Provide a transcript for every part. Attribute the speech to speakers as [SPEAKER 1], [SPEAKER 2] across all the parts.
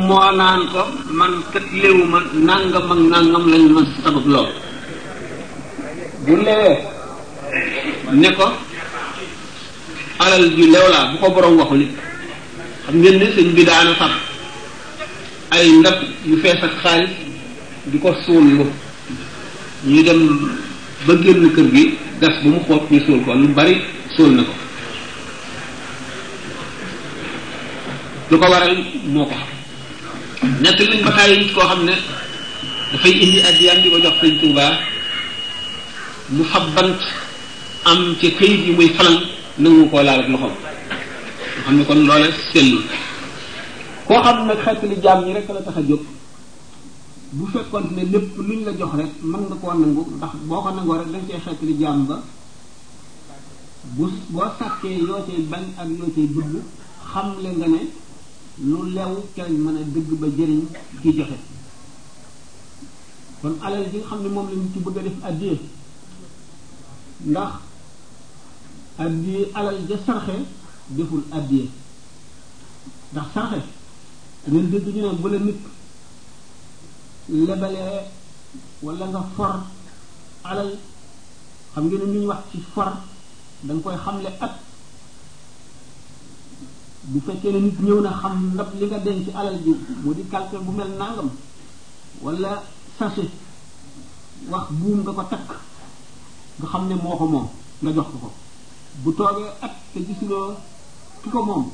[SPEAKER 1] moo naan ko man kat léewu ma nangam ak nangam lañ ma sabab loo bu lewee ne ko alal ju lew laa bu ko borom waxu nit xam ngeen ne sëñ bi daana fab ay ndab yu fees ak xaalis di ko suul lu ñuy dem ba génn kër gi gas ba mu xoot ñu suul ko lu bari suul na ko lu ko waral moo ko xam nekk nañ ba tàyyi nit koo xam ne dafay indi addiyaam di ko jox sëñ Tuubaa mu fab bant am ci këyit yi muy falan nangu koo laal ak loxoom nga xam ne kon loola sellu koo xam nag xeet li jaam ñi rek la tax a jóg bu fekkoon ne lépp luñ la jox rek mën nga koo nangu ndax boo ko nangoo rek dañ cee xeet li jaam ba bu boo sàkkee yoo cay bañ ak yoo cay bëgg xam le nga ne lu lew kenn mën a dëgg ba jëriñ ci joxe kon alal ji nga xam ne moom lañu ci bëgg a def addiye ndax addiye alal ja sarxe deful addiye ndax sarxe da ngeen dégg ñu ne bu la nit lebalee wala nga for alal xam ngeen ne ñu wax ci for da nga koy xamle ak bu fekkee ne nit ñëw na xam ndab li nga denc alal bi mu di calcul bu mel nangam wala sachet wax buum nga ko takk nga xam ne moo ko moom nga jox ko ko bu toogee at te gisuloo ki ko moom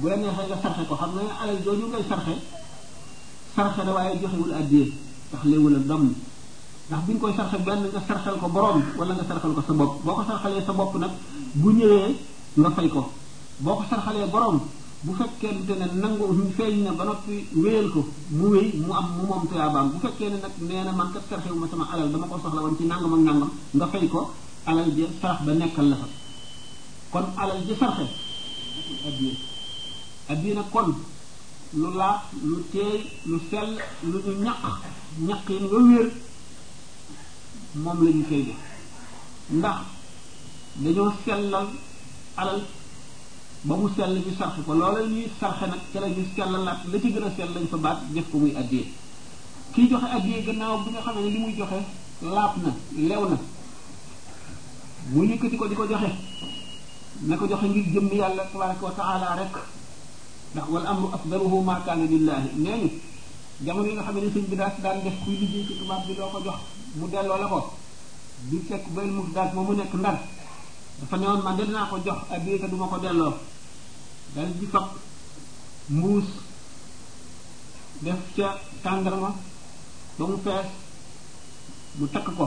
[SPEAKER 1] bu la neexee nga sarxe ko xam nga alal jooju ngay sarxe sarxe na waaye joxewul addiyee ndax léewul ak doom ndax bi nga koy sarxe benn nga sarxel ko borom wala nga sarxel ko sa bopp boo ko sarxalee sa bopp nag bu ñëwee nga fay ko boo ko sarxalee borom bu fekkente ne nangu feeñ na ba noppi wéyal ko mu wéy mu am mu moom tuyaabaam bu fekkee ne nag nee na man kat sarxewu ma sama alal dama ko soxla woon ci nangam ak nangam nga fay ko alal ja sarax ba nekkal la fa kon alal ji sarxe matul addiye addiye nag kon lu laab lu teey lu sell lu ñu ñaq ñaq yi nga wér moom la ñu koy def ndax dañoo sellal alal ba mu sell ñu sarxe ko loola ñuy sarxe nag ca la ñu sellalaat la ci gën a sell lañ fa baat def ko muy addiye kiy joxe addiye gannaaw bi nga xam ne li muy joxe laab na lew na mu yëkkati ko di ko joxe na ko joxe ngir jëmm yàlla tabaraka wa taala rek ndax wal amru afdaluhu ma kaana lillahi nee ñu jamono yi nga xam ne sëñ bi daal daan def kuy liggéey ci tubaab bi loo ko jox mu delloo la ko bi fekk benn mu daal moom mu nekk ndar dafa ne woon man de dinaa ko jox ak bii te du ma ko delloo dal di fab mbuus def ca tàndarma ba mu fees mu takk ko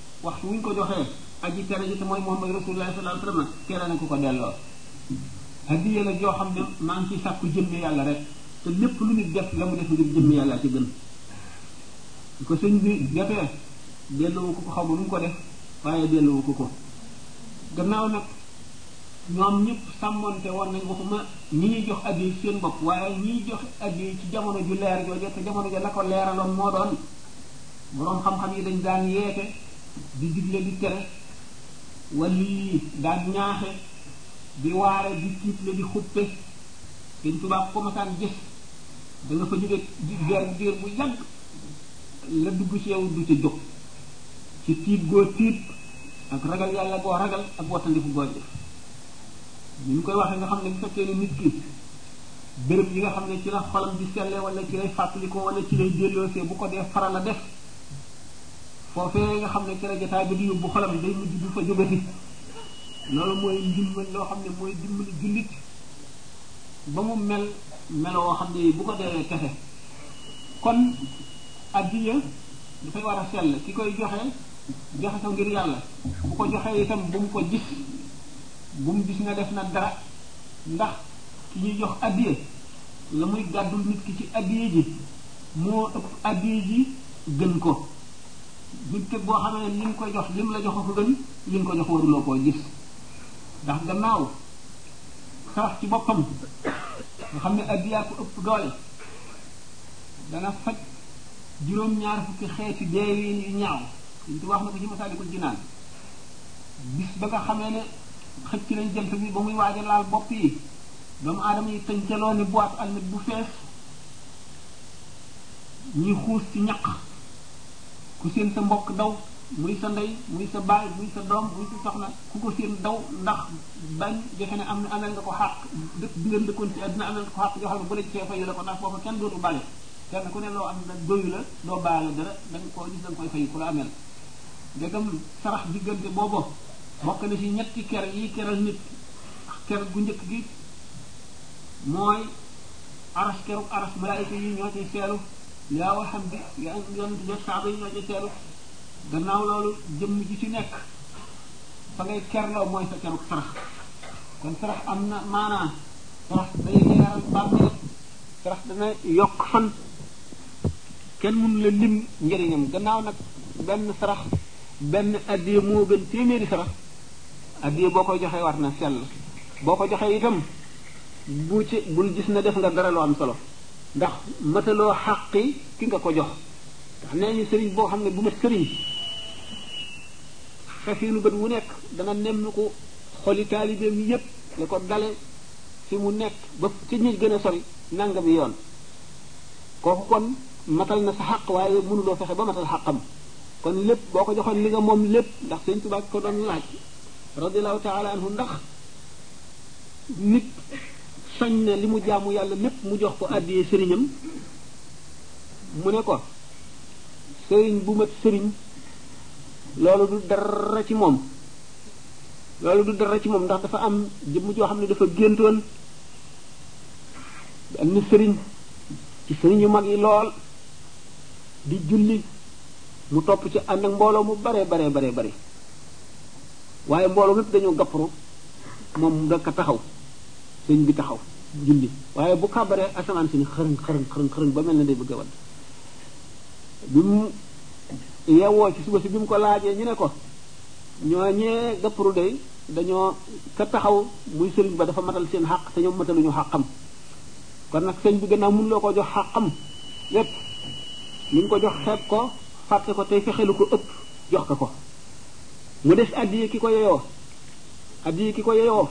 [SPEAKER 1] waxtu wuñ ko joxee aji tere ji te mooy Muhammad rasulullah sallallahu alayhi wasallam tere na ko ko delloo hadiya la joo xam ne maa ngi ciy sàkku jëmme yàlla rek te lépp lu nit def la mu def ngir jëmme yàlla ci gën su ko sëñ bi defee delloo ko ko xaw ma nu mu ko def waaye delloo ko ko gannaaw nag ñoom ñëpp sàmmonte woon nañ waxuma ñi ñuy jox addi seen bopp waaye ñiy jox addi ci jamono ju leer jooju te jamono ja la ko leeraloon moo doon boroom xam-xam yi dañ daan yeete di digle di tere wali yi daan ñaaxe di waare di tiitle di xuppe sëñ Tuubaa ko masaan gis da nga fa jóge di ger diir bu yàgg la dugg ci yow du ca jóg ci tiit goo tiit ak ragal yàlla goo ragal ak wattandiku goo def ñu koy waxee nga xam ne bu fekkee ni nit ki béréb yi nga xam ne ci la xolam di selle wala ci lay fàttalikoo wala ci lay delloosee bu ko dee faral a def foofee nga xam ne ci la jotaay bi di yóbbu xolam day mujj du fa jógati loolu mooy ndimbal loo xam ne mooy dimbali jullit ba mu mel melo woo xam ne bu ko dee texe kon addiya dafay war a sell ki koy joxe joxe ko ngir yàlla bu ko joxee itam bu mu ko gis bu mu gis nga def na dara ndax ki ñuy jox addiya la muy gàddul nit ki ci addiya ji moo ëpp addiya ji gën ko nit ki boo xam ne li nga koy jox li mu la jox ko gën li nga ko jox waruloo koo gis ndax gannaaw sarax ci boppam nga xam ne addiya ko ëpp doole dana faj juróom-ñaar fukki xeeti deewin yu ñaaw suñ tu wax na ko ci masaalikul jinaan bis ba nga xamee ne xëcc nañ jant bi ba muy waaj a laal bopp yi doomu aadama yi tëncaloo ni boîte almet bu fees ñuy xuus ci ñaq ku seen sa mbokk daw muy sa ndey muy sa baay muy sa doom muy sa soxna ku ko seen daw ndax bañ defe ne am na amel nga ko xàq dëkk bi ngeen dëkkoon ci àddina amel nga ko xàq yoo xam ne bu la cee fayu la ko ndax foofa kenn dootu bale kenn ku ne loo am na doyu la doo baale dara da nga koo gis da nga koy fayu ku la amel ndegam sarax diggante boobu bokk na ci ñetti ker yi keral nit ker gu njëkk gi mooy aras keru aras malaayika yi ñoo ciy seelu yaa waxam bi yaa yonent jot saaba yi ñoo ciy seelu gannaaw loolu jëmm ji ci nekk fa ngay kerloo mooy sa keruk sarax kon sarax am na maanaa sarax day leeral bàmmeel sarax dana yokk fan kenn mënu la lim njëriñam gannaaw nag benn sarax benn addiya moo gën téeméeri sarax addiya boo koy joxee war na sell boo ko joxee itam bu ci bul gis na def nga dara lu am solo ndax mataloo xàqi ki nga ko jox ndax nee ñu sëriñ boo xam ne bu mat sëriñ xefinu bët wu nekk dana nemmi ko xoli taalibeem yépp li ko dale fi mu nekk ba ci ñi gën a sori nangam yoon kooku kon matal na sa xaq waaye mënuloo fexe ba matal xaqam kon lépp boo ko joxoon li nga moom lépp ndax sëñ Tuubaa ko doon laaj radiallahu taala anhu ndax nit sañ na li mu jaamu yàlla lépp mu jox ko àddiyee sëriñam mu ne ko sëriñ bu mat sëriñ loolu du dara ci moom loolu du dara ci moom ndax dafa am jëmm joo xam ne dafa géntoon benn sëriñ ci sëriñ yu mag yi lool di julli mu topp ci ànd ak mbooloo mu bare bare bare bare waaye mbooloo mépp dañoo gapparu moom rek a taxaw sëñ bi taxaw julli waaye bu kàbbaree asamaan si ni xërën xërën xërën xërën ba mel na day bëgg a wadd bi mu yeewoo ci suba si bi mu ko laajee ñu ne ko ñoo ñee gapparu day dañoo ka taxaw muy sëriñ ba dafa matal seen xàq te ñoom mataluñu xàqam kon nag sëñ bi gannaaw mun loo ko jox xàqam lépp li nga ko jox xeeb ko fàtte ko tey fexe lu ko ëpp jox ko ko mu des addiye ki ko yeyoo addiye ki ko yeyoo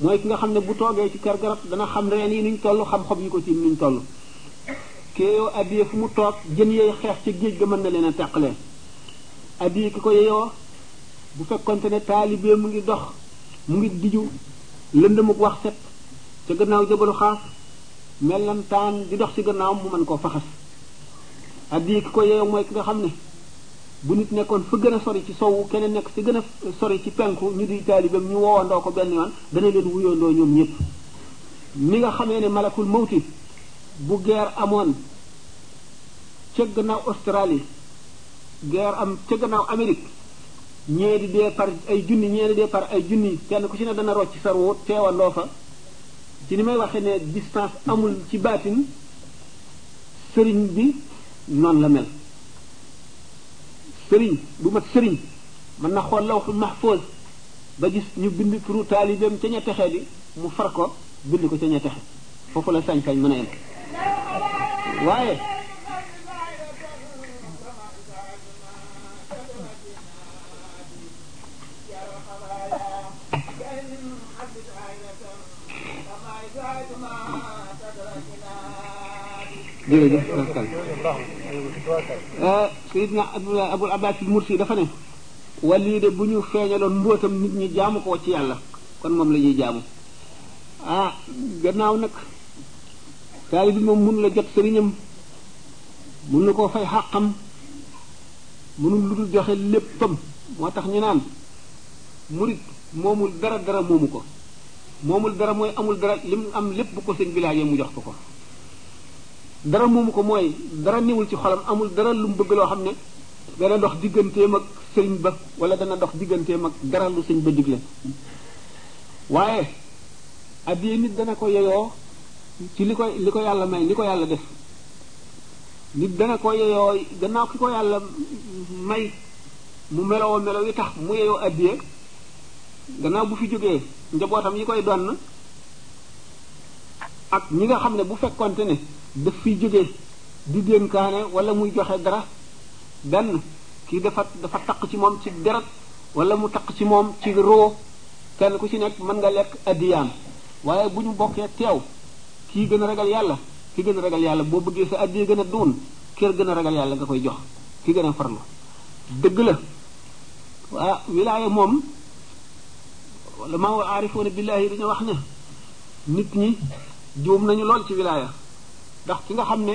[SPEAKER 1] mooy ki nga xam ne bu toogee ci kër garab dana xam reen yi nuñ toll xam xob yi ko ci nuñ toll ki yeyoo addiye fu mu toog jën yey xeex ci géej ga mën na leen a teqale addiye ki ko yeyoo bu fekkonte ne taalibe mu ngi dox mu ngi diju lëndëmuk wax set ca gannaaw jabalu xaas mellantaan di dox ci gannaawam mu mën koo faxas addi ki ko yeew mooy ki nga xam ne bu nit nekkoon fa gën a sori ci sowu keneen nekk ci gën a sori ci penku ñu di taalibeem ñu woowandoo ko benn yoon dana leen wuyoondoo ñoom ñëpp ni nga xamee ne malakul mawti bu geer amoon ca gannaaw Australie geer am ca gannaaw Amérique ñee di dee par ay junni ñee di dee par ay junni kenn ku ci ne dana rocc sa ruu teewandoo fa ci ni may waxee ne distance amul ci baatin sëriñ bi noonu la mel sëriñ bu mat sëriñ mën na xool lawxu mahfuz ba gis ñu bind turu taalibeem ca ña texe bi mu far ko bind ko ca ña texe foofu la sañ-sañ mën a yem waaye jërëjëf barkal sayidna abdullah abul abbas al mursi dafa ne wali de bu ñu feeñaloon mbootam nit ñi jaamu ko ci yàlla kon moom la ñuy jaamu ah gannaaw nag taali bi moom mun la jot sëriñam mun na koo fay xàqam mënul lu dul joxe léppam moo tax ñu naan murit moomul dara dara moomu ko moomul dara mooy amul dara li mu am lépp bu ko sëñ bi laajee mu jox ko ko dara moomu ko mooy dara newul ci xolam amul dara lu mu bëgg loo xam ne dana dox digganteem ak sëñ ba wala dana dox digganteem ak dara lu sëñ ba digle waaye addiyee nit dana ko yeyoo ci li ko li ko yàlla may li ko yàlla def nit dana ko yeyoo gannaaw ki ko yàlla may mu meloo melo yi tax mu yeyoo addiya gannaaw bu fi jógee njabootam yi koy donn ak ñi nga xam ne bu fekkonte ne daf fiy jógee di dénkaane wala muy joxe dara benn kii dafa dafa taq ci moom ci deret wala mu taq ci moom ci roo kenn ku ci nekk mën nga lekk addiyaam waaye bu ñu bokkee teew kii gën a ragal yàlla ki gën a ragal yàlla boo bëggee sa addiya gën a duun kër gën a ragal yàlla nga koy jox ki gën a farlu dëgg la waa wilaaya moom wala maa wa aarifoona billaahi dañoo wax ne nit ñi juum nañu lool ci wilaaya ndax ki nga xam ne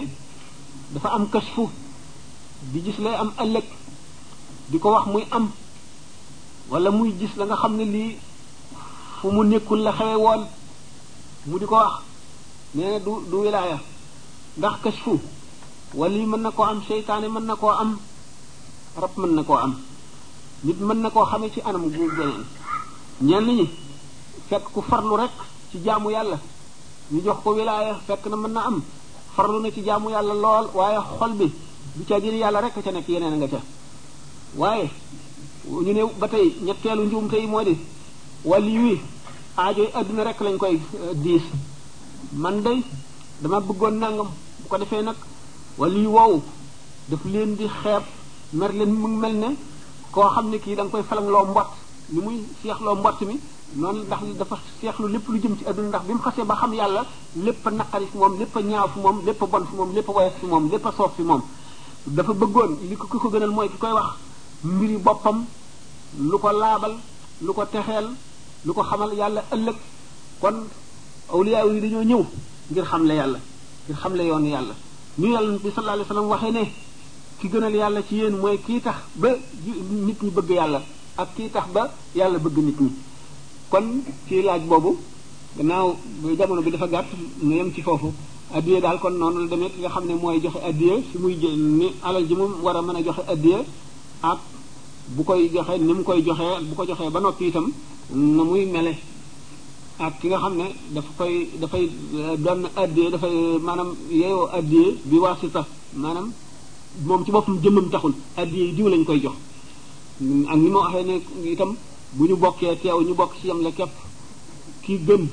[SPEAKER 1] dafa am kasfu di gis lay am ëllëg di ko wax muy am wala muy gis la nga xam ne lii fu mu nekkul la xewe woon mu di ko wax nee na du du wilaaya ndax kashfu wala yi mën na koo am seytaane mën na koo am rab mën na koo am nit mën na koo xamee ci anam gu beneen ñenn ñi fekk ku farlu rek ci jaamu yàlla ñu jox ko wilaaya fekk na mën na am farlu na ci jaamu yàlla lool waaye xol bi du ca jël yàlla rek ca nekk yeneen nga ca waaye ñu ne ba tey ñetteelu njuumte yi moo di wàlli wi aajo yi àdduna rek lañ koy diis man day dama bëggoon nangam bu ko defee nag wàlli yu wow daf leen di xeeb mer leen mu mel ne koo xam ne kii da nga koy falangloo mbott ni muy seexloo mbott mi noonu ndax dafa seexlu lépp lu jëm ci àdduna ndax bi mu xasee ba xam yàlla lépp a naqari fi moom lépp a ñaaw fi moom lépp a bon fi moom lépp a woyof fi moom lépp a soof fi moom dafa bëggoon li ko ki ko gënal mooy ki koy wax mbiri boppam lu ko laabal lu ko texeel lu ko xamal yàlla ëllëg kon awliyaa yi dañoo ñëw ngir xamle yàlla ngir xamle yoonu yàlla ñu yàlla bi sallallahu alayhi wasallam waxee ne ki gënal yàlla ci yéen mooy kii tax ba nit ñi bëgg yàlla ak kii tax ba yàlla bëgg nit ñi kon ci laaj boobu gannaaw jamono bi dafa gàtt nu yem ci foofu addiye daal kon noonu la demee ki nga xam ne mooy joxe addiye fi muy jël ni alal ji moom war a mën a joxe addiye ak bu koy joxe ni mu koy joxee ak bu ko joxee ba noppi itam na muy mele ak ki nga xam ne dafa koy dafay doon addiyee dafay maanaam yeeyoo addiyee bi waasita maanaam moom ci boppam jëmmam taxul addiyee diw lañ koy jox ak ni ma waxee ne itam bu ñu bokkee teew ñu bokk ci yam la képp ki gën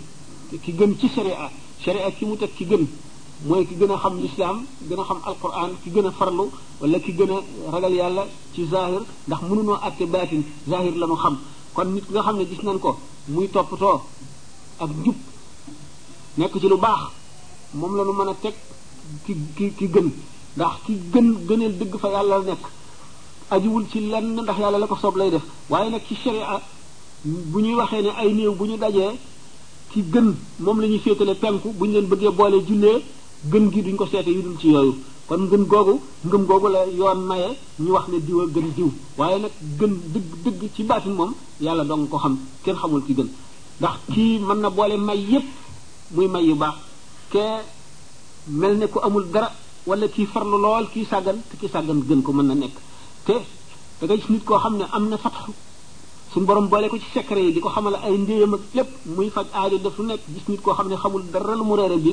[SPEAKER 1] ki gën ci sharia sharia ki mu teg ki gën mooy ki gën a xam lislaam gën a xam alquran ki gën a farlu wala ki gën a ragal yàlla ci zahir ndax mënunoo àtte baatin zahir la ñu xam kon nit ki nga xam ne gis nañ ko muy toppatoo ak njub nekk ci lu baax moom la ñu mën a teg ki ki ki gën ndax ki gën gëneel dëgg fa yàlla la nekk ajiwul ci lenn ndax yàlla la ko soob lay def waaye nag ci sharia bu ñuy waxee ne ay néew bu ñu dajee ki gën moom la ñuy féetale penku bu ñu leen bëggee boole jullee gën gi duñ ko seete yu dul ci yooyu kon ngën googu ngëm googu la yoon maye ñu wax ne diw a gën diw waaye nag gën dëgg dëgg ci baatin moom yàlla dong ko xam kenn xamul ki gën ndax kii mën na boole may yépp muy may yu baax kee mel ne ku amul dara wala kii farlu lool kii sàggan te kii sàggan gën ko mën na nekk te da nga gis nit koo xam ne am na fatxu suñu borom boole ko ci secret yi di ko xamal ay ndéyam ak lépp muy faj aajo def lu nekk gis nit koo xam ne xamul dara lu mu reere bi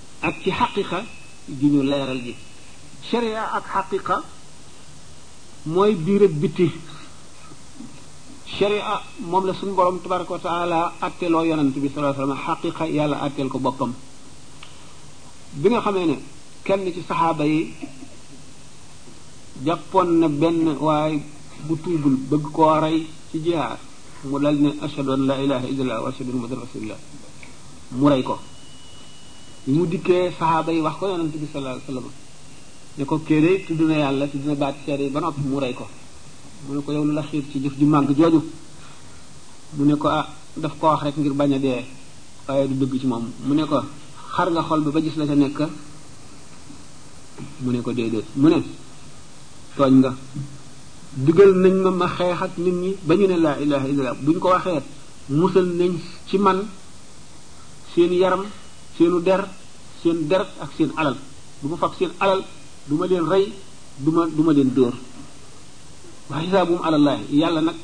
[SPEAKER 1] ak ci xaqiqa ju ñu leeral ji sharia ak xaqiqa mooy biir ak biti sharia moom la suñu borom tabaraka wa taala atteloo yonent bi sallallahu alayhi wasallam xaqiqa yàlla atteel ko boppam bi nga xamee ne kenn ci saxaaba yi jàppoon na benn waaye bu tuubul bëgg koo rey ci jihaar mu dal ne ashhadu an la ilaha illallah wa ashhadu anna muhammadan rasulullah mu rey ko bi mu dikkee saxaaba yi wax ko yonent bi sallallahu alayhi wasallam ne ko kéere tudd na yàlla tudd na baat seede yi ba noppi mu rey ko mu ne ko yow lu la xiir ci jëf ju màgg jooju mu ne ko ah daf ko wax rek ngir bañ a dee waaye du dëgg ci moom mu ne ko xar nga xol ba ba gis la ca nekk mu ne ko déedéet mu ne tooñ nga digal nañ ma ma xeex ak nit ñi ba ñu ne laa ilaha illallah bu ñu ko waxee musal nañ ci man seen yaram seenu der seen deret ak seen alal du ma fab seen alal du ma leen rey du ma du ma leen dóor wa xisaabum alallahi yàlla nag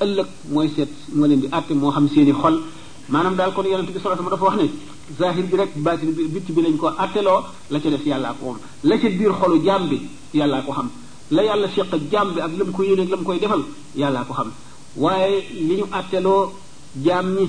[SPEAKER 1] ëllëg mooy seet moo leen di àtte moo xam seeni xol maanaam daal kon yonente bi sallallahu alayhi wasallam dafa wax ne zahir bi rek baatin bi bitti bi lañ ko àtteloo la ca def yàllaa ko xam la ca biir xolu jaam bi yàllaa ko xam la yàlla seq ak jaam bi ak la mu ko yéene ak la mu koy defal yàllaa ko xam waaye li ñu àtteloo jaam ñi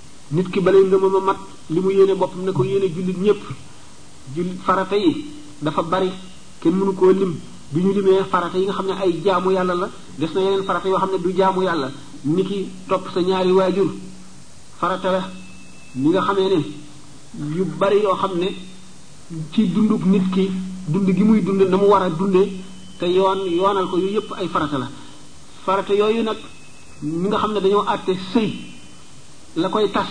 [SPEAKER 1] nit ki balay ngëmam a mat li mu yéene boppam ne ko yéene jullit ñépp jullit farata yi dafa bari kenn mënu koo lim bi ñu limee farata yi nga xam ne ay jaamu yàlla la des na yeneen farata yoo xam ne du jaamu yàlla ni ki topp sa ñaari waajur farata la li nga xamee ne yu bari yoo xam ne ci dunduk nit ki dund gi muy dund na mu war a dundee te yoon yoonal ko yu yépp ay farata la farata yooyu nag ñi nga xam ne dañoo àtte sëy la koy tas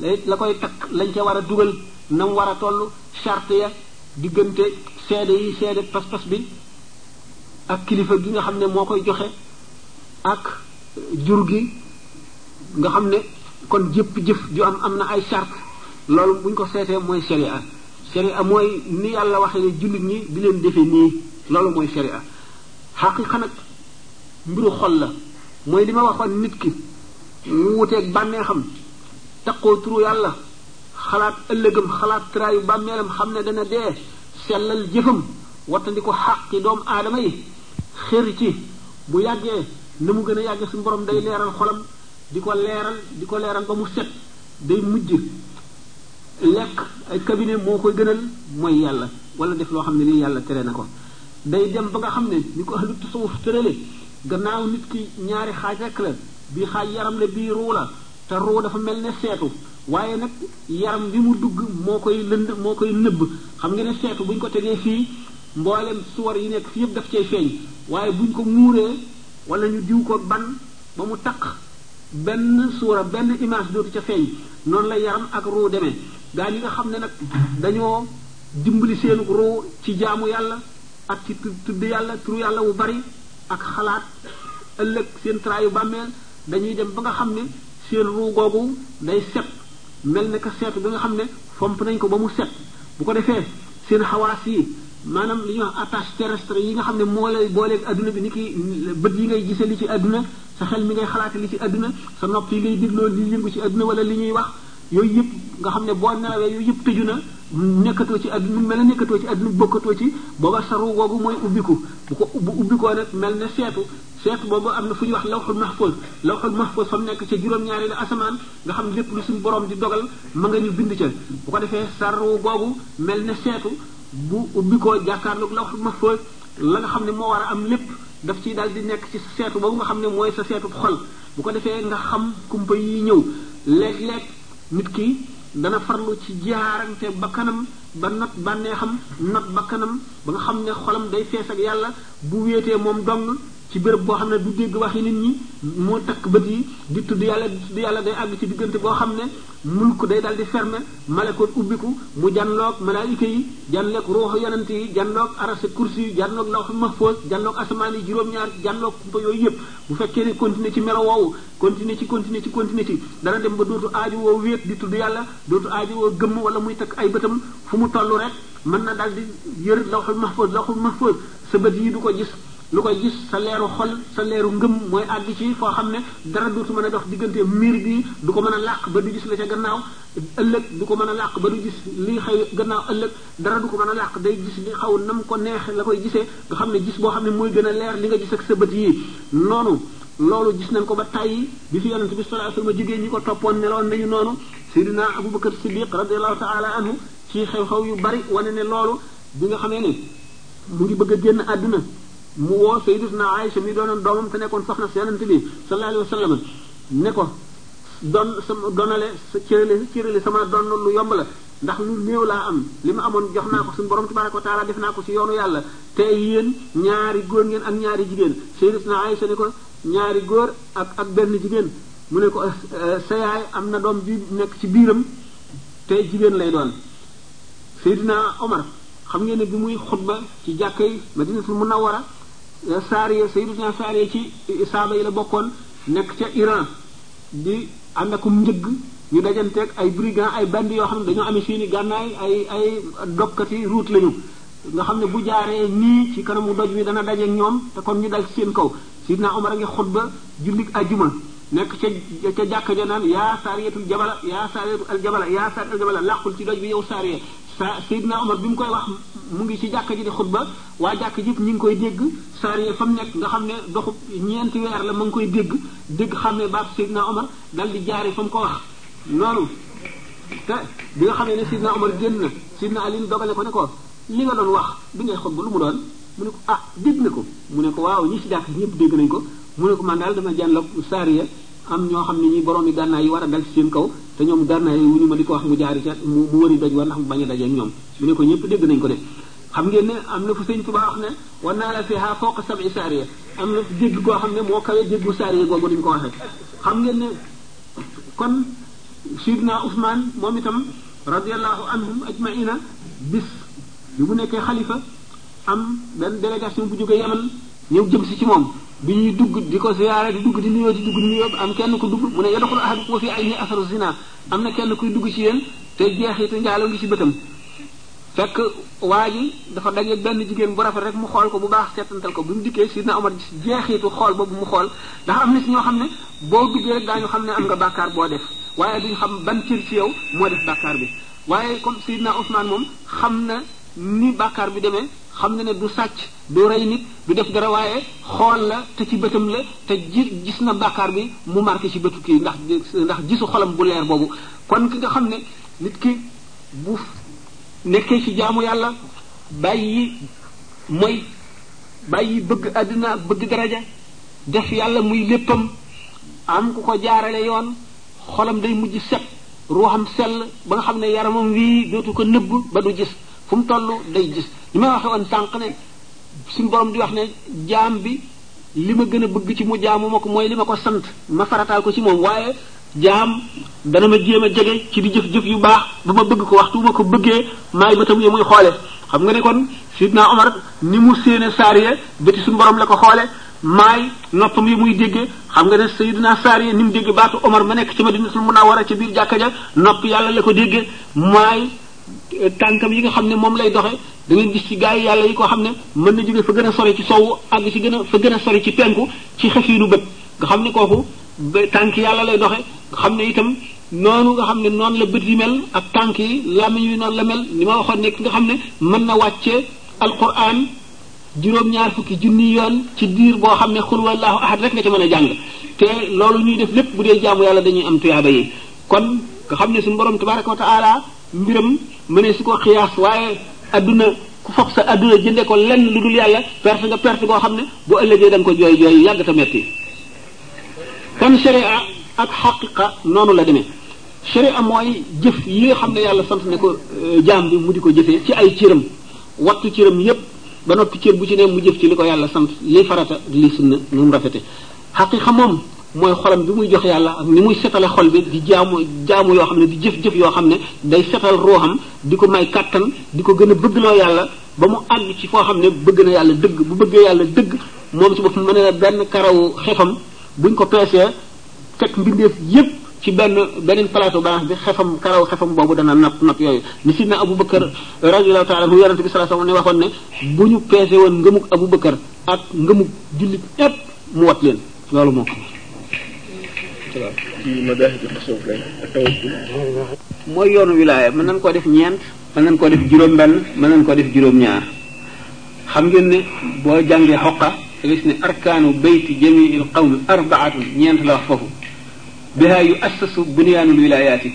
[SPEAKER 1] la la koy takk lañ ca war a dugal na mu war a toll charte ya diggante seede yi seede pas-pas bi ak kilifa gi nga xam ne moo koy joxe ak jur gi nga xam ne kon jëpp jëf ju am am na ay charte loolu buñ ko seetee mooy sharia sharia mooy ni yàlla waxee ne jullit ñi di leen defe nii loolu mooy sharia xaqiqa nag mbiru xol la mooy li ma waxoon nit ki mu wuteeg bànneexam taqoo turu yàlla xalaat ëllëgam xalaat traayu bàmmeelam xam ne dana dee sellal jëfam wattandi ko xàqi doomu aadama yi xër ci bu yàggee na mu gën a yàgg suñu borom day leeral xolam di ko leeral di ko leeral ba mu set day mujj lekk ay cabinet moo koy gënal mooy yàlla wala def loo xam ne lii yàlla tere na ko day dem ba nga xam ne ni ko ahlu tasawuf tërale gannaaw nit ki ñaari xaaj rek la bii xaaj yaram la bii ruu la te ruu dafa mel ne seetu waaye nag yaram bi mu dugg moo koy lënd moo koy nëbb xam nga ne seetu bu ñu ko tegee fii mboolem suwar yi nekk fi yëpp daf cay feeñ waaye buñ ko muuree wala ñu diw ko ban ba mu taq benn suura benn image dootu ca feeñ noonu la yaram ak ruu demee gaa ñi nga xam ne nag dañoo dimbali seenu ruu ci jaamu yàlla ak ci tudd yàlla turu yàlla wu bari ak xalaat ëllëg seen traayu bàmmeel dañuy dem ba nga xam ne seen ruu googu day set mel ne que seetu bi nga xam ne fomp nañ ko ba mu set bu ko defee seen xawaas yi maanaam li ñuy wax attache terrestre yi nga xam ne moo lay booleeg adduna bi ni ki bët yi ngay gisee li ci adduna sa xel mi ngay xalaate li ci adduna sa nopp yi ngay dégloo li yëngu ci adduna wala li ñuy wax yooyu yëpp nga xam ne boo nelawee yooyu yëpp tëju na nekkatoo ci àdduna mel ne nekkatoo ci àdduna bokkatoo ci booba saru googu mooy ubbiku bu ko bu ubbikoo nag mel ne seetu seetu boobu am na fu ñuy wax lawxul mahfuz lawxul mahfuz fa mu nekk ca juróom-ñaari la asamaan nga xam lépp lu suñu borom di dogal ma nga ñu bind ca bu ko defee saru googu mel ne seetu bu ubbikoo jàkkaarloog lawxul mahfuz la nga xam ne moo war a am lépp daf ciy daal di nekk ci seetu boobu nga xam ne mooy sa seetu xol bu ko defee nga xam kumpa yi ñëw léeg-léeg nit ki dana farlu ci jaarante ba kanam ba not bànnee xam not ba kanam ba nga xam ne xolam day fees ak yàlla bu wéetee moom dong ci béréb boo xam ne du dégg waxi nit ñi moo takk bët yi di tudd yàlla di tudd yàlla day àgg ci diggante boo xam ne mulk day dal di fermer malakoon ubbiku mu janloog malaayika yi janloog ruuxu yonent yi janloog arasa kursi yi janloog lawxul mahfoos janloog asamaan yi juróom-ñaar janloog kumpa yooyu yëpp bu fekkee ne continuer ci melo woowu continuer ci continuer ci continuer ci dana dem ba dootu aaju woo wéet di tudd yàlla dootu aaju woo gëmm wala muy takk ay bëtam fu mu toll rek mën na daal di yër lawxul mahfuz lawxul mahfuz sa bët yi du ko gis lu koy gis sa leeru xol sa leeru ngëm mooy àgg ci foo xam ne dara dootu mën a dox diggante miir bi du ko mën a làq ba du gis la ca gannaaw ëllëg du ko mën a làq ba du gis li xew gannaaw ëllëg dara du ko mën a làq day gis li xaw na mu ko neex la koy gisee nga xam ne gis boo xam ne mooy gën a leer li nga gis ak sa bët yi noonu loolu gis nañ ko ba tàyyi bi fi yonente bi sallallahu alayhi wasallam jigéen ñi ko toppoon meloon nañu noonu Seydina Abubakar Siddiq radiyallahu ta'ala anhu ci xew-xew yu bari wane ne loolu bi nga xamee ne mu ngi bëgg a génn àdduna mu woo Sayyidatuna Aïcha mi doonoon doomam te nekkoon soxna si yonente bi sallallahu alayhi wasallam ne ko doon sama donale sa cërale cërale sama donn lu yomb la ndax lu néew laa am li ma amoon jox naa ko suñu borom tabaraka wa taala def naa ko si yoonu yàlla te yéen ñaari góor ngeen ak ñaari jigéen sayyidatuna Aïcha ne ko ñaari góor ak ak benn jigéen mu ne ko sa yaay am na doom bi nekk ci biiram te jigéen lay doon Seydina Omar xam ngeen ne bi muy xutba ci jàkka yi Madinatul Munawwara saariya Seydina saariya ci saaba yi la bokkoon nekk ca Iran di ànd akum njëgg ñu dajanteeg ay brigand ay bandi yoo xam ne dañoo amee seeni gànnaay ay ay dokkati route lañu nga xam ne bu jaaree nii ci kanamu doj wi dana dajeeg ñoom te kon ñu dal ci seen kaw sidna Omar a ngi xutba jullit ajjuma nekk ca ca jàkka ja naan yaa saariyatul jabala yaa saariyatul al jabala yaa saariyatul jabala làqul ci doj bi yow saariya sa Seydina Omar bi mu koy wax mu ngi ci jàkka ji di xutba waa jàkka ji ñu ngi koy dégg saariya fa mu nekk nga xam ne doxu ñeenti weer la mu ngi koy dégg dégg xàmmee baat Seydina Omar dal di jaare fa mu ko wax loolu te bi nga xamee ne Seydina Omar génn na Seydina Ali dogale ko ne ko li nga doon wax bi ngay xutba lu mu doon mu ne ko ah dégg na ko mu ne ko waaw ñi si jàkk si ñëpp dégg nañ ko mu ne ko man daal dama jànloog saariya am ñoo xam ne ñi borom yi gànnaay yi war a dal ci seen kaw te ñoom gànnaay yi wuñu ma di ko wax mu jaari ca mu mu wëri doj war ndax mu bañ a daje ak ñoom mu ne ko ñëpp dégg nañ ko de xam ngeen ne am na fu sëñ Tuubaa wax ne war naa la fiha fawqa sab'i saariya am na dégg goo xam ne moo kawe déggu saariya googu ni ñu ko waxee xam ngeen ne kon sidna Ousmane moom itam radiallahu anhum ajmaina bis bi mu nekkee xalifa am benn délégation bu jógee Yaman ñëw jëm si ci moom bi ñuy dugg di ko ziyaara di dugg di nuyoo di dugg di nuyoo am kenn ku dugg mu ne yadxulu ahadukum wa fi aynihi asaru zina am na kenn kuy dugg ci yéen te jeexitu njaaloo ngi ci bëtam fekk waa ji dafa daje benn jigéen bu rafet rek mu xool ko bu baax seetantal ko bu mu dikkee sidna Omar gis jeexiitu xool boobu mu xool ndax am na si ñoo xam ne boo duggee rek daañu xam ne am nga bàkkaar boo def waaye duñ xam ban cër ci yow moo def bàkkaar bi waaye comme sidna Ousmane moom xam na ni bàkkaar bi demee xam na ne du sàcc du rey nit du def dara waaye xool la te ci bëtam la te ji gis na bàkkaar bi mu marqué ci bëtu kii ndax ndax gisu xolam bu leer boobu kon ki nga xam ne nit ki bu nekkee ci jaamu yàlla bàyyi mooy bàyyi bëgg àddina ak bëgg daraja def yàlla muy léppam am ku ko jaarale yoon xolam day mujj set ruuxam sell ba nga xam ne yaramam wii dootu ko nëbb ba du gis fu mu toll day gis li ma waxe woon sànq ne suñu borom di wax ne jaam bi li ma gën a bëgg ci mu jaamu ma ko mooy li ma ko sant ma farataal ko ci moom waaye jaam dana ma jéem a jege ci di jëf-jëf yu baax ba ma bëgg ko waxtu ma ko bëggee maay bëtam ya muy xoole xam nga ne kon sidna omar ni mu séene saariya bëti suñu borom la ko xoole maay noppam yi muy dégge xam nga ne sayidina saariya ni mu dégge baatu omar ma nekk ci madinatul munawwara ci biir jàkka ja nopp yàlla la ko dégge maay eh, tànkam yi nga xam ne moom lay doxe da ngeen gis ci gaay yàlla yi ko xam ne mën na jóge fa gën a sore ci sowu àgg ci gën a fa gën a sore ci penku ci xefiinu bët nga xam ne kooku ba tànk yàlla lay doxe xam ne itam noonu nga xam ne noonu la bët yi mel ak tànk yi làmmiñ yi noonu la mel ni ma waxoon ne ki nga xam ne mën na wàcce alquran juróom-ñaar fukki junni yoon ci diir boo xam ne xul wallahu ahad rek nga ci mën a jàng te loolu ñuy def lépp bu dee jaamu yàlla dañuy am tuyaaba yi kon nga xam ne suñu borom tabaraka wa taala mbiram mënee su ko xiyaas waaye adduna ku foog sa adduna jënde ko lenn lu dul yàlla perte nga perte goo xam ne bu ëllëgee da nga ko jooy jooy yàgg ta metti kon sharia ak xaqiqa noonu la demee sharia mooy jëf yi nga xam ne yàlla sant ne ko euh, jaam bi mu di ko jëfee ci ay cëram wattu cëram yépp ba noppi cër bu ci ne mu jëf ci li ko yàlla sant li farata li sunna nu mu rafete xaqiqa moom mooy xolam bi muy jox yàlla ak ni muy setale xol bi di jaamu jaamu yoo xam ne di jëf-jëf yoo xam ne day setal ruuxam di ko may kàttan di ko gën a bëggloo yàlla ba mu àgg ci foo xam ne bëgg na yàlla dëgg bu bëggee yàlla dëgg moom ci boppam mën na benn karaw xefam buñ ko peesee teg mbindeef yépp ci benn beneen plateau balance bi xefam karaw xefam boobu dana napp napp yooyu ni sidna Abu Bakar radiyallahu taala anhu yonente bi sallallahu alayhi wasallam ne waxoon ne bu ñu peese woon ngëmug Abu Bakar ak ngëmug jullit yépp mu wat leen loolu moo ko salaam
[SPEAKER 2] ci madaahib tasawuf lañ ak tawakkul
[SPEAKER 1] mooy yoonu wilaaya mën nañ koo def ñeent mën nañ koo def juróom benn mën nañ koo def juróom ñaar xam ngeen ne boo jàngee xoqa da gis ne arkaanu bayti jamiil qawmi arbaatun ñeent la wax foofu biha yu assasu bunyaanul wilaayaati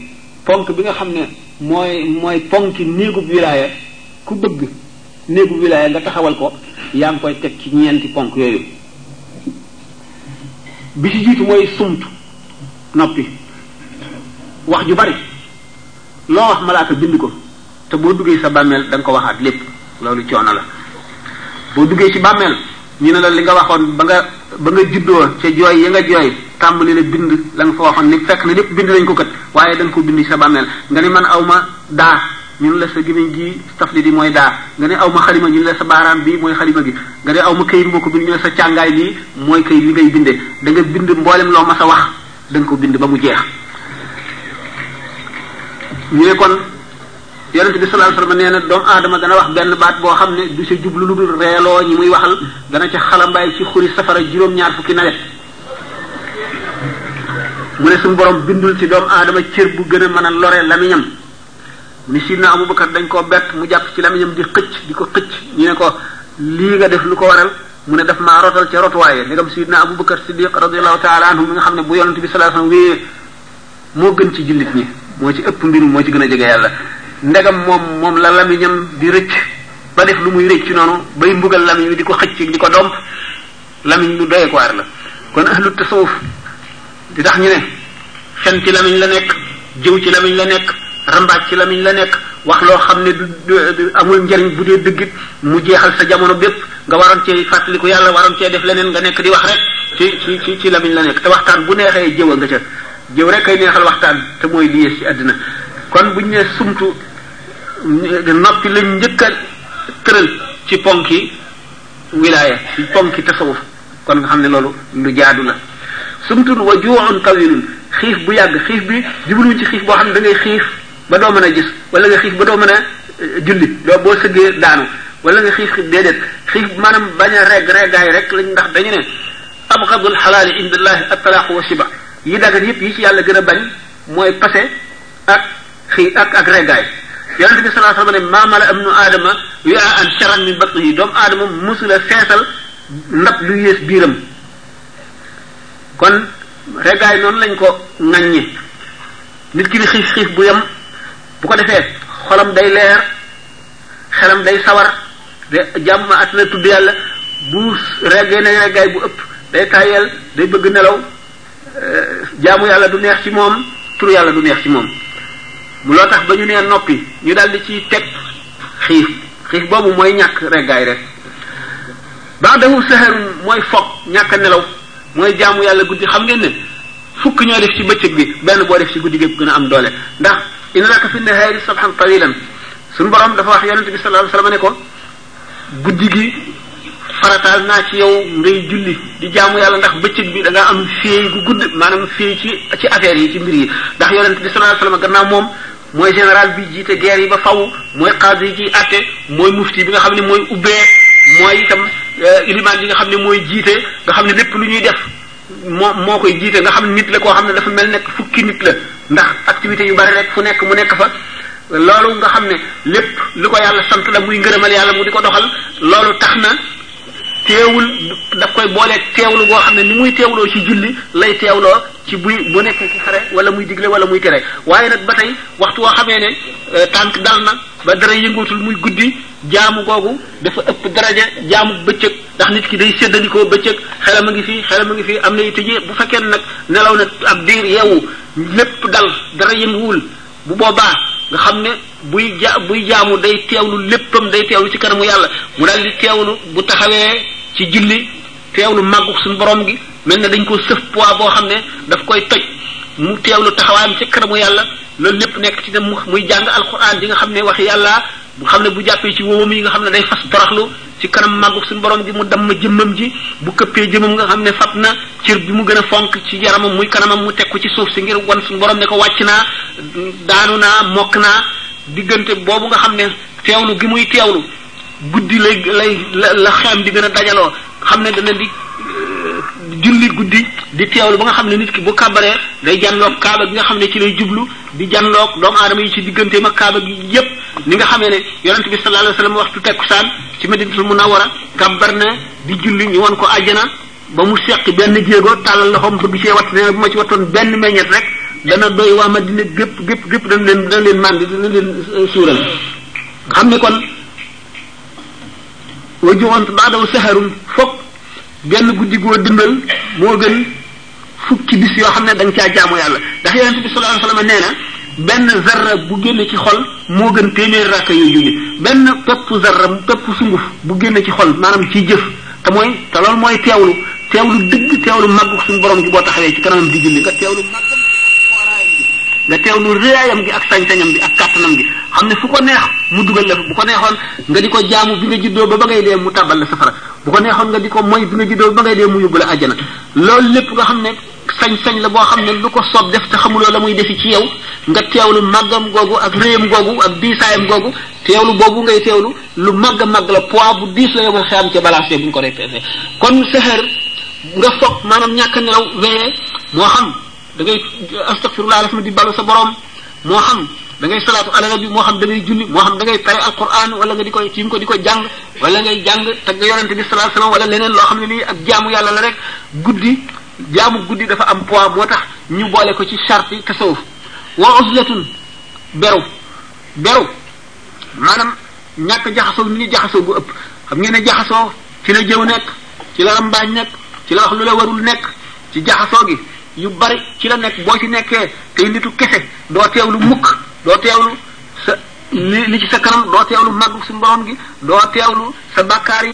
[SPEAKER 1] ponk bi nga xam ne mooy mooy ponki néegub wilaaya ku bëgg néegub wilaaya nga taxawal ko yaa ngi koy teg ci ñeenti ponk yooyu bi ci jiitu mooy sumtu noppi wax ju bari loo wax malaaka bind ko te boo duggee sa bàmmeel da nga ko waxaat lépp loolu coono la boo duggee ci bàmmeel ñu ne la li nga waxoon ba nga ba nga juddoo ca jooy yi nga jooy tàmbali la bind la nga fa waxoon ni fekk na lépp bind nañ ko kat waaye da nga ko bind ci sa bàmmeel nga ni man aw ma daa ñu ne la sa gémmiñ gi tafli di mooy daa nga ne aw ma xalima ñu ne la sa baaraam bi mooy xalima gi nga ne aw ma kayit moo ko bind ñu ne sa càngaay lii mooy kayit li ngay bindee da nga bind mboolem loo mas a wax dañ ko bind ba mu jeex ñu ne kon yonente bi sallallahu alayhi wasallam nee na doomu aadama dana wax benn baat boo xam ne du sa jublu lu dul reeloo ñi muy waxal dana ca xalambaay ci xuri safara juróom-ñaar fukki nawet mu ne suñu borom bindul ci doomu aadama cër bu gën a mën a lore lamiñam mu ne sidna Abubakar dañ koo bett mu jàpp ci lamiñam di xëcc di ko xëcc ñu ne ko lii nga def lu ko waral mu ne daf maa rotal ca rotuwaaye ndegam sidna Abubakar Siddiq radiyallahu taala anhu mi nga xam ne bu yonent bi sallallahu alayhi wasallam wéyee moo gën ci jullit ñi moo ci ëpp mbirum moo ci gën a jege yàlla ndegam moom moom la lamiñam di rëcc ba def lu muy rëcc noonu bay mbugal lamiñ wi di ko xëcc di ko domp lamiñ lu doy waar la kon ahlu tasawuf di tax ñu ne fen ci lamiñ la nekk jëw ci lamiñ la nekk rambaaj ci lamiñ la nekk wax loo xam ne du amul njariñ bu dee dëggit mu jeexal sa jamono bépp nga waroon cee fàttaliku yàlla waroon cee def leneen nga nekk di wax rek ci ci ci ci lamiñ la nekk te waxtaan bu neexee jëwa nga ca jëw rek ay neexal waxtaan te mooy li yées ci àddina kon buñ ne sumtu noppi lañ njëkk a tëral ci ponk yi wilaaya ci ponki tasawuf kon nga xam ne loolu lu jaadu la sumtun wa juuxun tawilun xiif bu yàgg xiif bi jubluñ ci xiif boo xam ne da ngay xiif ba doo mën a gis wala nga xiif ba doo mën a eh, julli doo boo sëggee daanu wala nga xiif xiif déedéet xiif maanaam bañ a regg reggaay rek lañ ndax dañu ne abxadul xalaali indallahi atalaaqu wa shiba yi dagan yëpp yi ci yàlla gën a bañ mooy pase ak xii ak ak reggaay yonente bi sallallahu alayhi wasallam ne maamala am nu aadama wi a an sharan min batni yi doomu aadama musula feesal ndab lu yées biiram kon reggaay noonu lañ ko ŋaññe nit ki di xiif xiif bu yem bu ko defee xolam day leer xelam day sawar de jàmm at na tudd yàlla bu reggee ne reggaay bu ëpp day tayel day bëgg nelaw euh, jaamu yàlla du neex ci moom turu yàlla du neex ci moom mu loo tax ba ñu nee noppi ñu daal di ciy teg xiif xiif boobu mooy ñàkk reggaay rek baax dahu saxar mooy foog ñàkk nelaw mooy jaamu yàlla guddi xam ngeen ne fukk ñoo def ci bëccëg bi benn boo def ci guddi gépp gën a am doole ndax inna laka fi nahaari sabhan tawilan suñu borom dafa wax yonente bi sallallahu alayhi wasallam ne ko guddi gi farataal naa ci yow ngay julli di jaamu yàlla ndax bëccëg bi da nga am féey gu gudd maanaam féey ci ci affaire yi ci mbir yi ndax yonent bi sallallahu alayhi wasallam gannaaw moom mooy général bi jiite guerre yi ba faw mooy xaadi yi ciy atte mooy mufti bi nga xam ne mooy ubbee mooy itam euh, ilimaan yi nga xam ne mooy jiite nga xam ne lépp lu ñuy def moo moo koy jiite nga xam nit la koo xam ne dafa mel nekk fukki nit la ndax activité yu bari rek fu nekk mu nekk fa loolu nga xam ne lépp lu ko yàlla sant la muy ngërëmal yàlla mu di ko doxal loolu tax na teewul daf koy booleeg teewlu boo xam ne ni muy teewloo ci julli lay teewloo ci buy bu nekkee ci xare wala muy digle wala muy tere waaye nag ba tey waxtu woo xamee ne euh, tànk dal na ba dara yëngootul muy guddi jaamu googu dafa ëpp daraja jaamu bëccëg ndax nit ki day séddandikoo bëccëg xelam a ngi fii xelam a ngi fii am na yitte ji bu fekkee nag nelaw na ab diir yeewu lépp dal dara yënguwul bu boobaa nga xam ne buy ja buy jaamu day teewlu léppam day teewlu ci kanamu yàlla mu daal di teewlu bu taxawee ci julli teewlu màggu suñu borom gi mel na dañ ko sëf poids boo xam ne daf koy toj mu teewlu taxawaayam ci kanamu yàlla loolu lépp nekk ci ne muy jàng alquran di nga xam ne wax yàlla bu xam ne bu jàppee ci wowam yi nga xam ne day fas toroxlu ci kanam màggu suñu borom gi mu damm jëmmam ji bu këppee jëmmam nga xam ne fab na cër bi mu gën a fonk ci yaramam muy kanamam mu teg ko ci suuf si ngir wan suñu borom ne ko wàcc naa daanu naa mokk naa diggante boobu nga xam ne teewlu gi muy teewlu guddi lay lay la xeem di gën a dajaloo xam ne dana di euh, julli guddi di teewlu ba nga xam ne nit ki bu kàbbaree day janloog kaaba gi nga xam ne ci lay jublu di janloog doomu aadama yi ci diggante ma kaaba gi yépp ni nga xamee ne yonent bi sallallahu alayhi wasallam waxtu tekkusaan ci madinatul munawwara kàbbar na di julli ñu won ko àjjana ba mu seq benn jéego tàllal loxoom bëgg cee watt ne bu ma ci wattoon benn meññet rek dana doy waa Madina gépp gépp gépp dana leen dana leen màndi dana leen euh, suural xam ne kon wa juxoon baadaw saxarun foog genn guddi goo dundal moo gën fukki bis yoo xam ne da nga caa jaamu yàlla ndax yonente bi sallallahu alayhi wasallam nee na benn zarra bu génn ci xol moo gën téeméer rakka yooyu julli benn pepp zarra pepp sunguf bu génn ci xol maanaam ci jëf te mooy te loolu mooy teewlu teewlu dëgg teewlu màggu suñu borom gi boo taxawee ci kanamam di julli nga teewlu màggam nga teewlu réyaayam gi ak sañ-sañam bi ak kàttanam gi xam ne fu ko neex mu dugal la bu ko neexoon nga di ko jaamu bi nga juddoo ba ba ngay dee mu tàbbal la safara bu ko neexoon nga di ko moy bi nga juddoo ba ba ngay dee mu yóbbu la àjjana loolu lépp nga xam ne sañ-sañ la boo xam ne lu ko soob def te xamuloo la muy defi ci yow nga teewlu màggam googu ak réyam googu ak diisaayam googu teewlu boobu ngay teewlu lu màgg a màgg la poids bu diis la yomal xeyam ca balance bu ñu ko repesé kon sexeer nga foog maanaam ñàkk nelaw wee moo xam da ngay astafirullah daf ma di balu sa borom moo xam da ngay salaatu ala nabi moo xam da ngay julli moo xam da ngay tari alquran wala nga di ko tiim ko di ko jàng wala ngay jàng tagg yonent bi sallallahu alayhi wasallam wala leneen loo xam ne nii ak jaamu yàlla la rek guddi jaamu guddi dafa am poids moo tax ñu boole ko ci charti tasawuf wa uzlatun beru beru maanaam ñàkk jaxasoo ni ñu jaxasoo bu ëpp xam ngeen ne jaxasoo ci la jëw nekk ci la rambaañ nekk ci la wax lu la warul nekk ci jaxasoo gi yu bari ci la nekk boo ci nekkee tey nitu kese doo teewlu mukk doo teewlu sa li li ci sa kanam doo teewlu màggu suñu borom gi doo teewlu sa bàkkaar yi